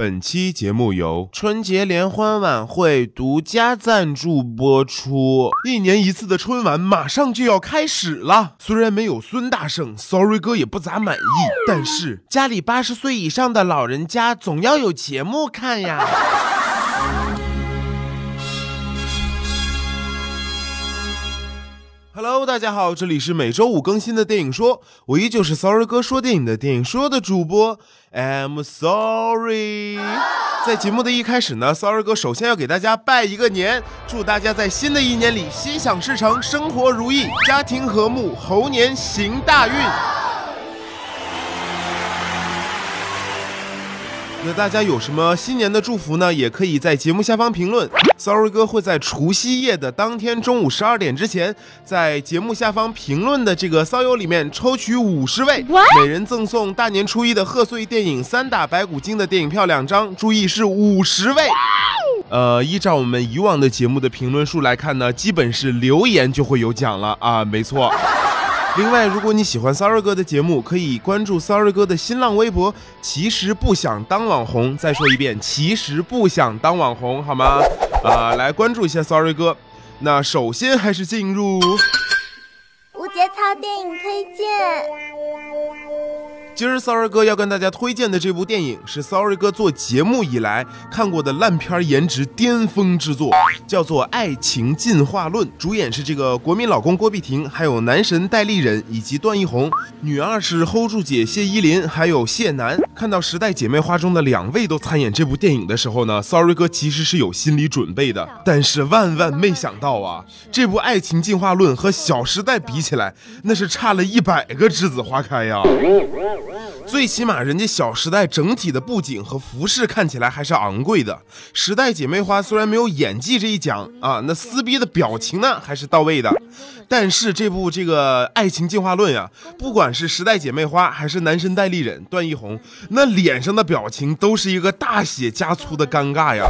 本期节目由春节联欢晚会独家赞助播出。一年一次的春晚马上就要开始了，虽然没有孙大圣，Sorry 哥也不咋满意，但是家里八十岁以上的老人家总要有节目看呀。Hello，大家好，这里是每周五更新的电影说，我依旧是 Sorry 哥说电影的电影说的主播，I'm sorry。在节目的一开始呢，Sorry 哥首先要给大家拜一个年，祝大家在新的一年里心想事成，生活如意，家庭和睦，猴年行大运。那大家有什么新年的祝福呢？也可以在节目下方评论。Sorry 哥会在除夕夜的当天中午十二点之前，在节目下方评论的这个骚友里面抽取五十位，每人赠送大年初一的贺岁电影《三打白骨精》的电影票两张。注意是五十位。呃，依照我们以往的节目的评论数来看呢，基本是留言就会有奖了啊，没错。另外，如果你喜欢 Sorry 哥的节目，可以关注 Sorry 哥的新浪微博。其实不想当网红，再说一遍，其实不想当网红，好吗？啊，来关注一下 Sorry 哥。那首先还是进入无节操电影推荐。今儿 Sorry 哥要跟大家推荐的这部电影是 Sorry 哥做节目以来看过的烂片颜值巅峰之作，叫做《爱情进化论》。主演是这个国民老公郭碧婷，还有男神戴立忍以及段奕宏，女二是 hold 住姐谢依霖，还有谢楠。看到时代姐妹花中的两位都参演这部电影的时候呢，Sorry 哥其实是有心理准备的，但是万万没想到啊，这部《爱情进化论》和《小时代》比起来，那是差了一百个栀子花开呀。最起码人家《小时代》整体的布景和服饰看起来还是昂贵的，《时代姐妹花》虽然没有演技这一讲啊，那撕逼的表情呢还是到位的。但是这部这个《爱情进化论》呀，不管是《时代姐妹花》还是男神戴立忍、段奕宏，那脸上的表情都是一个大写加粗的尴尬呀，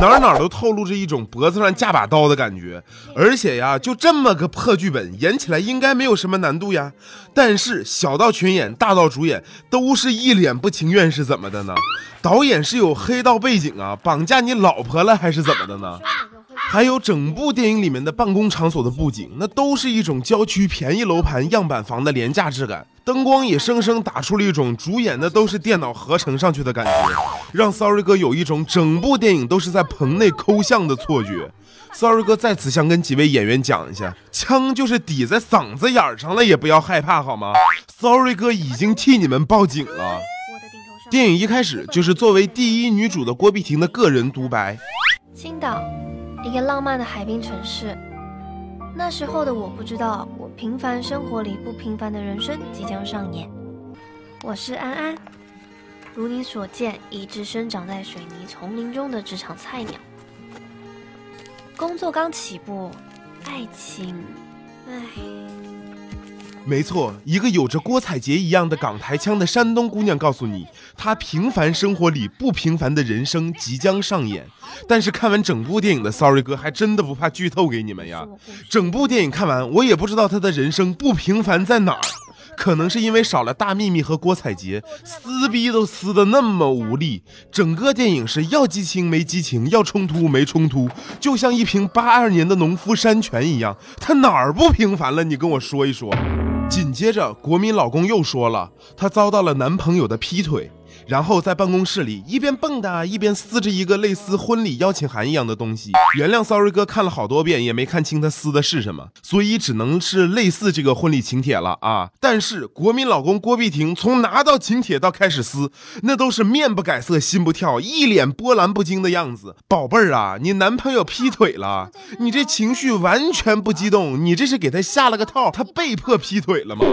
哪哪都透露着一种脖子上架把刀的感觉。而且呀，就这么个破剧本，演起来应该没有什么难度呀。但是小到群演，大到主演，都是一脸不情愿，是怎么的呢？导演是有黑道背景啊，绑架你老婆了还是怎么的呢？还有整部电影里面的办公场所的布景，那都是一种郊区便宜楼盘样板房的廉价质感，灯光也生生打出了一种主演的都是电脑合成上去的感觉，让 Sorry 哥有一种整部电影都是在棚内抠像的错觉。Sorry 哥在此想跟几位演员讲一下，枪就是抵在嗓子眼上了，也不要害怕好吗？Sorry 哥已经替你们报警了。电影一开始就是作为第一女主的郭碧婷的个人独白：青岛。一个浪漫的海滨城市，那时候的我不知道，我平凡生活里不平凡的人生即将上演。我是安安，如你所见，一只生长在水泥丛林中的职场菜鸟。工作刚起步，爱情，唉。没错，一个有着郭采洁一样的港台腔的山东姑娘告诉你，她平凡生活里不平凡的人生即将上演。但是看完整部电影的 Sorry 哥还真的不怕剧透给你们呀。整部电影看完，我也不知道她的人生不平凡在哪儿。可能是因为少了大幂幂和郭采洁，撕逼都撕的那么无力。整个电影是要激情没激情，要冲突没冲突，就像一瓶八二年的农夫山泉一样。他哪儿不平凡了？你跟我说一说。紧接着，国民老公又说了，他遭到了男朋友的劈腿。然后在办公室里一边蹦跶一边撕着一个类似婚礼邀请函一样的东西。原谅 Sorry 哥看了好多遍也没看清他撕的是什么，所以只能是类似这个婚礼请帖了啊。但是国民老公郭碧婷从拿到请帖到开始撕，那都是面不改色心不跳，一脸波澜不惊的样子。宝贝儿啊，你男朋友劈腿了，你这情绪完全不激动，你这是给他下了个套，他被迫劈腿了吗？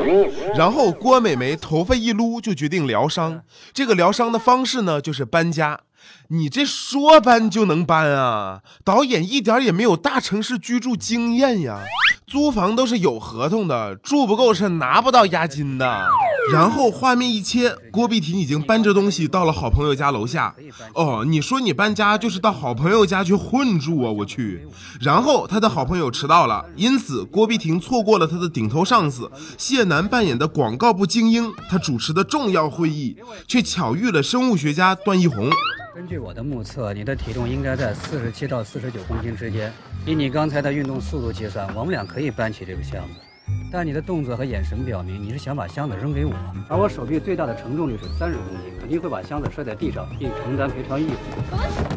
然后郭美眉头发一撸就决定疗伤，这个。疗伤的方式呢，就是搬家。你这说搬就能搬啊？导演一点也没有大城市居住经验呀。租房都是有合同的，住不够是拿不到押金的。然后画面一切，郭碧婷已经搬着东西到了好朋友家楼下。哦，你说你搬家就是到好朋友家去混住啊？我去。然后他的好朋友迟到了，因此郭碧婷错过了他的顶头上司谢楠扮演的广告部精英他主持的重要会议，却巧遇了生物学家段奕宏。根据我的目测，你的体重应该在四十七到四十九公斤之间。以你刚才的运动速度计算，我们俩可以搬起这个箱子。但你的动作和眼神表明，你是想把箱子扔给我，而我手臂最大的承重力是三十公斤，肯定会把箱子摔在地上，并承担赔偿义务。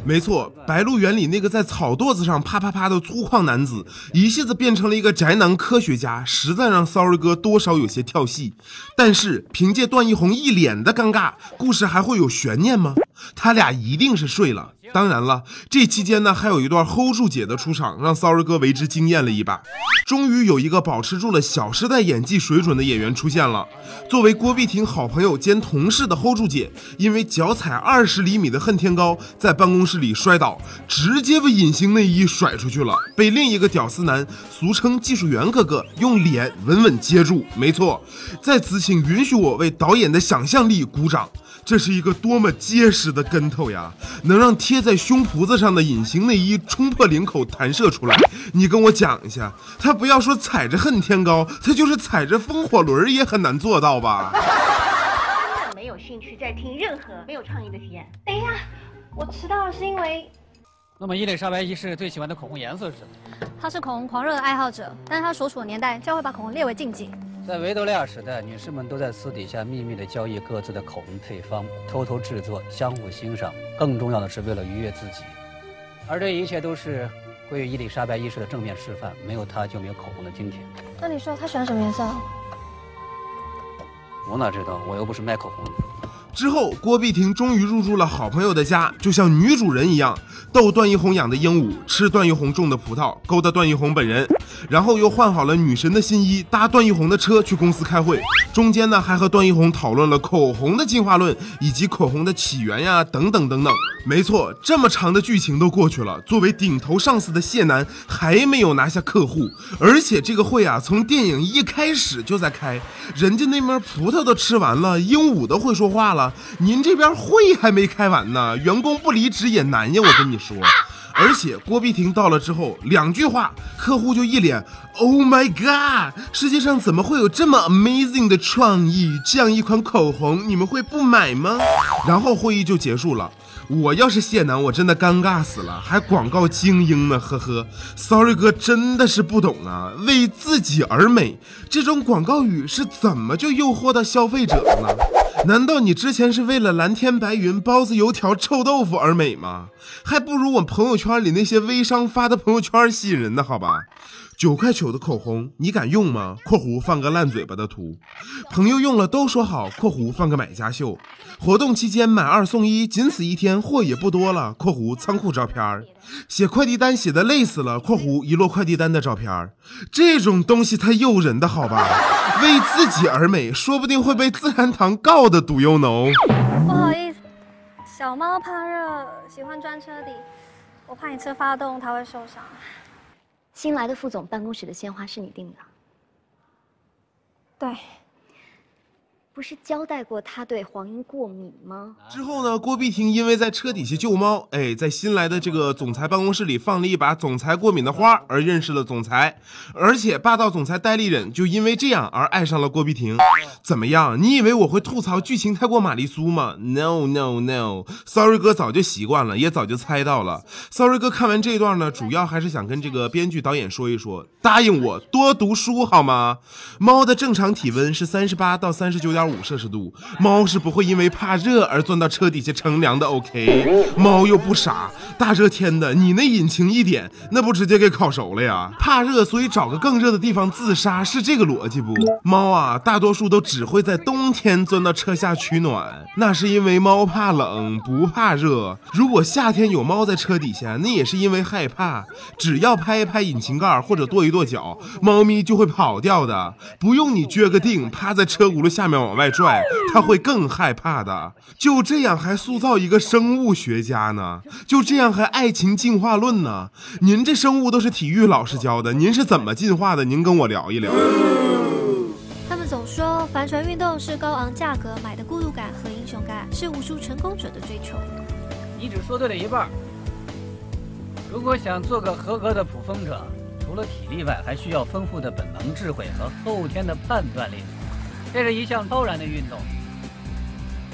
没错，《白鹿原》里那个在草垛子上啪啪啪的粗犷男子，一下子变成了一个宅男科学家，实在让 Sorry 哥多少有些跳戏。但是凭借段奕宏一脸的尴尬，故事还会有悬念吗？他俩一定是睡了。当然了，这期间呢，还有一段 hold 住姐的出场，让 Sorry 哥为之惊艳了一把。终于有一个保持住了《小时代》演技水准的演员出现了。作为郭碧婷好朋友兼同事的 hold 住姐，因为脚踩二十厘米的恨天高，在办公室里摔倒，直接被隐形内衣甩出去了，被另一个屌丝男，俗称技术员哥哥，用脸稳稳接住。没错，在此请允许我为导演的想象力鼓掌。这是一个多么结实的跟头呀！能让贴在胸脯子上的隐形内衣冲破领口弹射出来。你跟我讲一下，他不要说踩着恨天高，他就是踩着风火轮也很难做到吧？没有兴趣再听任何没有创意的体验。等一下，我迟到了是因为那么伊丽莎白一世最喜欢的口红颜色是什么？他是口红狂热的爱好者，但是他所处的年代将会把口红列为禁忌。在维多利亚时代，女士们都在私底下秘密地交易各自的口红配方，偷偷制作，相互欣赏。更重要的是为了愉悦自己，而这一切都是归于伊丽莎白一世的正面示范。没有她，就没有口红的今天。那你说她喜欢什么颜色？我哪知道？我又不是卖口红的。之后，郭碧婷终于入住了好朋友的家，就像女主人一样，逗段奕宏养的鹦鹉，吃段奕宏种的葡萄，勾搭段奕宏本人，然后又换好了女神的新衣，搭段奕宏的车去公司开会。中间呢，还和段奕宏讨论了口红的进化论，以及口红的起源呀，等等等等。没错，这么长的剧情都过去了，作为顶头上司的谢楠还没有拿下客户，而且这个会啊，从电影一开始就在开，人家那边葡萄都吃完了，鹦鹉都会说话了。您这边会还没开完呢，员工不离职也难呀，我跟你说。而且郭碧婷到了之后，两句话，客户就一脸 “Oh my god”，世界上怎么会有这么 amazing 的创意？这样一款口红，你们会不买吗？然后会议就结束了。我要是谢楠，我真的尴尬死了，还广告精英呢，呵呵。Sorry 哥真的是不懂啊，为自己而美这种广告语是怎么就诱惑到消费者了呢？难道你之前是为了蓝天白云、包子、油条、臭豆腐而美吗？还不如我朋友圈里那些微商发的朋友圈吸引人呢，好吧？九块九的口红，你敢用吗？（括弧放个烂嘴巴的图）朋友用了都说好。（括弧放个买家秀）活动期间买二送一，仅此一天，货也不多了。（括弧仓库照片写快递单写的累死了。（括弧一摞快递单的照片这种东西太诱人的好吧？为自己而美，说不定会被自然堂告的。Do you know？不好意思，小猫怕热，喜欢钻车底，我怕你车发动它会受伤。新来的副总办公室的鲜花是你订的？对。不是交代过他对黄莺过敏吗？之后呢？郭碧婷因为在车底下救猫，哎，在新来的这个总裁办公室里放了一把总裁过敏的花，而认识了总裁，而且霸道总裁戴立忍就因为这样而爱上了郭碧婷。怎么样？你以为我会吐槽剧情太过玛丽苏吗？No No No，Sorry 哥早就习惯了，也早就猜到了。Sorry 哥看完这段呢，主要还是想跟这个编剧导演说一说，答应我多读书好吗？猫的正常体温是三十八到三十九点。五摄氏度，猫是不会因为怕热而钻到车底下乘凉的。OK，猫又不傻，大热天的，你那引擎一点，那不直接给烤熟了呀？怕热，所以找个更热的地方自杀，是这个逻辑不？猫啊，大多数都只会在冬天钻到车下取暖，那是因为猫怕冷，不怕热。如果夏天有猫在车底下，那也是因为害怕，只要拍一拍引擎盖或者跺一跺脚，猫咪就会跑掉的，不用你撅个腚趴在车轱辘下面往。往外拽，他会更害怕的。就这样还塑造一个生物学家呢？就这样还爱情进化论呢？您这生物都是体育老师教的，您是怎么进化的？您跟我聊一聊。他们总说帆船运动是高昂价格买的孤独感和英雄感，是无数成功者的追求。你只说对了一半。如果想做个合格的捕风者，除了体力外，还需要丰富的本能智慧和后天的判断力。这是一项超然的运动，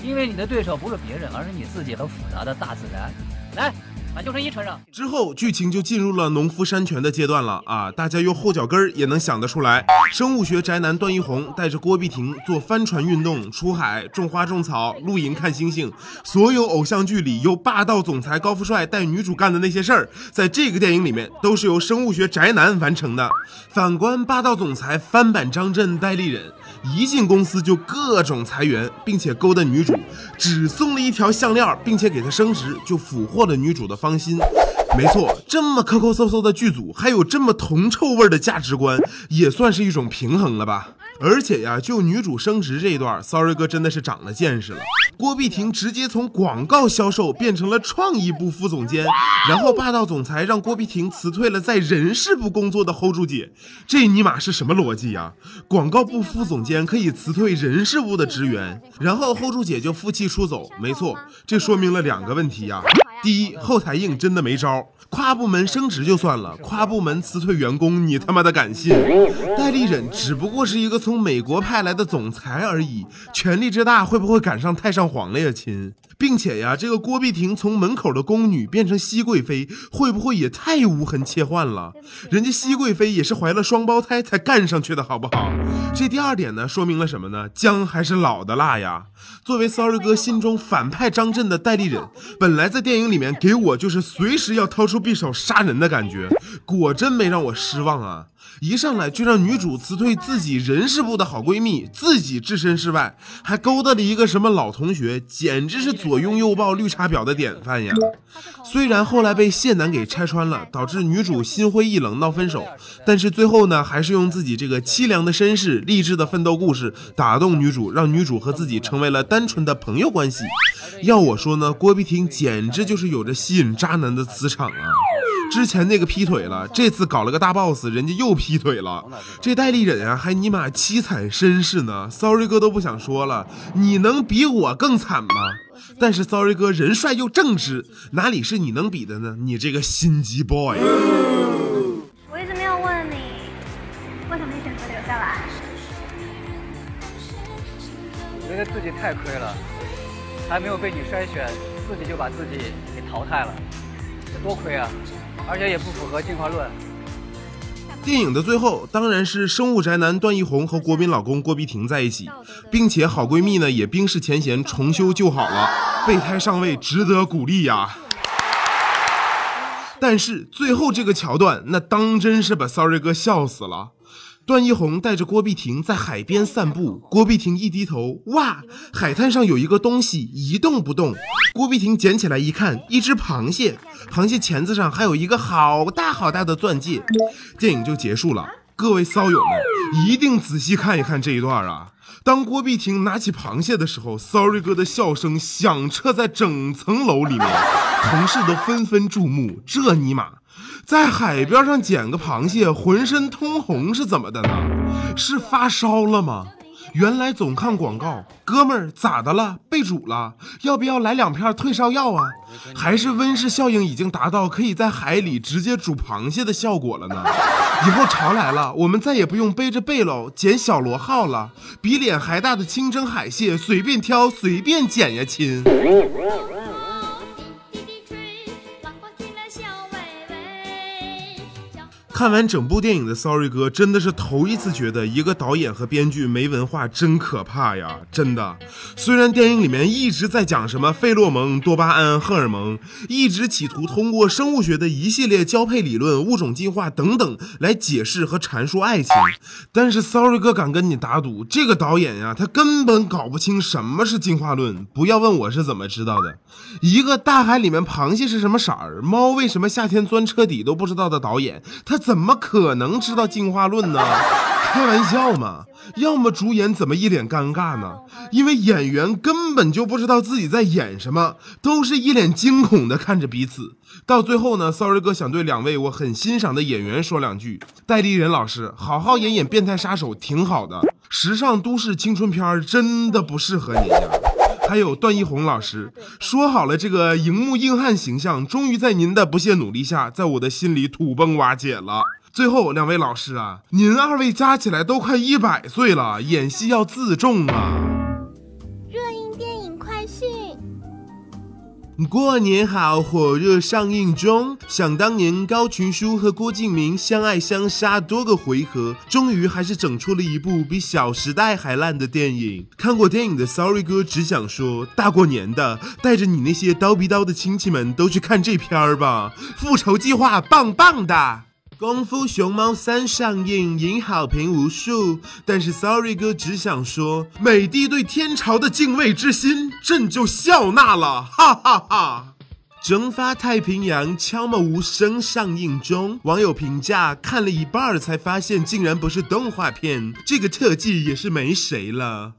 因为你的对手不是别人，而是你自己和复杂的大自然。来。把救生衣穿上之后，剧情就进入了农夫山泉的阶段了啊！大家用后脚跟儿也能想得出来，生物学宅男段奕宏带着郭碧婷做帆船运动、出海种花种草、露营看星星，所有偶像剧里由霸道总裁高富帅带女主干的那些事儿，在这个电影里面都是由生物学宅男完成的。反观霸道总裁翻版张震、戴立忍，一进公司就各种裁员，并且勾搭女主，只送了一条项链，并且给她升职，就俘获了女主的。芳心，没错，这么抠抠搜搜的剧组，还有这么铜臭味的价值观，也算是一种平衡了吧。而且呀，就女主升职这一段，Sorry 哥真的是长了见识了。郭碧婷直接从广告销售变成了创意部副总监，然后霸道总裁让郭碧婷辞退了在人事部工作的 Hold 住姐，这尼玛是什么逻辑呀？广告部副总监可以辞退人事部的职员，然后 Hold 住姐就负气出走。没错，这说明了两个问题呀。第一，后台硬真的没招，跨部门升职就算了，跨部门辞退员工，你他妈的敢信？戴立忍只不过是一个从美国派来的总裁而已，权力之大，会不会赶上太上皇了呀，亲？并且呀，这个郭碧婷从门口的宫女变成熹贵妃，会不会也太无痕切换了？人家熹贵妃也是怀了双胞胎才干上去的，好不好？这第二点呢，说明了什么呢？姜还是老的辣呀。作为 Sorry 哥心中反派张震的代理人，本来在电影里面给我就是随时要掏出匕首杀人的感觉，果真没让我失望啊。一上来就让女主辞退自己人事部的好闺蜜，自己置身事外，还勾搭了一个什么老同学，简直是左拥右抱绿茶婊的典范呀！虽然后来被谢楠给拆穿了，导致女主心灰意冷闹分手，但是最后呢，还是用自己这个凄凉的身世、励志的奋斗故事打动女主，让女主和自己成为了单纯的朋友关系。要我说呢，郭碧婷简直就是有着吸引渣男的磁场啊！之前那个劈腿了，这次搞了个大 boss，人家又劈腿了。这代理人啊，还尼玛凄惨身世呢。Sorry 哥都不想说了，你能比我更惨吗？但是 Sorry 哥人帅又正直，哪里是你能比的呢？你这个心机 boy。我一直没有问你，为什么你选择留下来？我觉得自己太亏了，还没有被你筛选，自己就把自己给淘汰了，这多亏啊！而且也不符合进化论。电影的最后，当然是生物宅男段奕宏和国民老公郭碧婷在一起，并且好闺蜜呢也冰释前嫌，重修旧好了，备胎上位，值得鼓励呀。但是最后这个桥段，那当真是把 Sorry 哥笑死了。段奕宏带着郭碧婷在海边散步，郭碧婷一低头，哇，海滩上有一个东西一动不动。郭碧婷捡起来一看，一只螃蟹，螃蟹钳子上还有一个好大好大的钻戒。电影就结束了，各位骚友们一定仔细看一看这一段啊！当郭碧婷拿起螃蟹的时候，Sorry 哥的笑声响彻在整层楼里面，同事都纷纷注目。这尼玛！在海边上捡个螃蟹，浑身通红是怎么的呢？是发烧了吗？原来总看广告，哥们儿咋的了？被煮了？要不要来两片退烧药啊？还是温室效应已经达到可以在海里直接煮螃蟹的效果了呢？以后潮来了，我们再也不用背着背篓捡小螺号了，比脸还大的清蒸海蟹随便挑随便捡呀，亲。看完整部电影的 Sorry 哥真的是头一次觉得一个导演和编剧没文化真可怕呀！真的，虽然电影里面一直在讲什么费洛蒙、多巴胺、荷尔蒙，一直企图通过生物学的一系列交配理论、物种进化等等来解释和阐述爱情，但是 Sorry 哥敢跟你打赌，这个导演呀，他根本搞不清什么是进化论。不要问我是怎么知道的，一个大海里面螃蟹是什么色儿，猫为什么夏天钻车底都不知道的导演，他怎？怎么可能知道进化论呢？开玩笑嘛！要么主演怎么一脸尴尬呢？因为演员根本就不知道自己在演什么，都是一脸惊恐的看着彼此。到最后呢，Sorry 哥想对两位我很欣赏的演员说两句：戴立人老师，好好演演变态杀手挺好的，时尚都市青春片真的不适合您呀。还有段奕宏老师，说好了，这个荧幕硬汉形象，终于在您的不懈努力下，在我的心里土崩瓦解了。最后两位老师啊，您二位加起来都快一百岁了，演戏要自重啊。过年好，火热上映中。想当年高群书和郭敬明相爱相杀多个回合，终于还是整出了一部比《小时代》还烂的电影。看过电影的 Sorry 哥只想说，大过年的，带着你那些叨逼叨的亲戚们都去看这片儿吧，《复仇计划》棒棒的。《功夫熊猫三》上映，引好评无数，但是 Sorry 哥只想说，美帝对天朝的敬畏之心，朕就笑纳了，哈哈哈。蒸发太平洋悄默无声上映中，网友评价看了一半才发现竟然不是动画片，这个特技也是没谁了。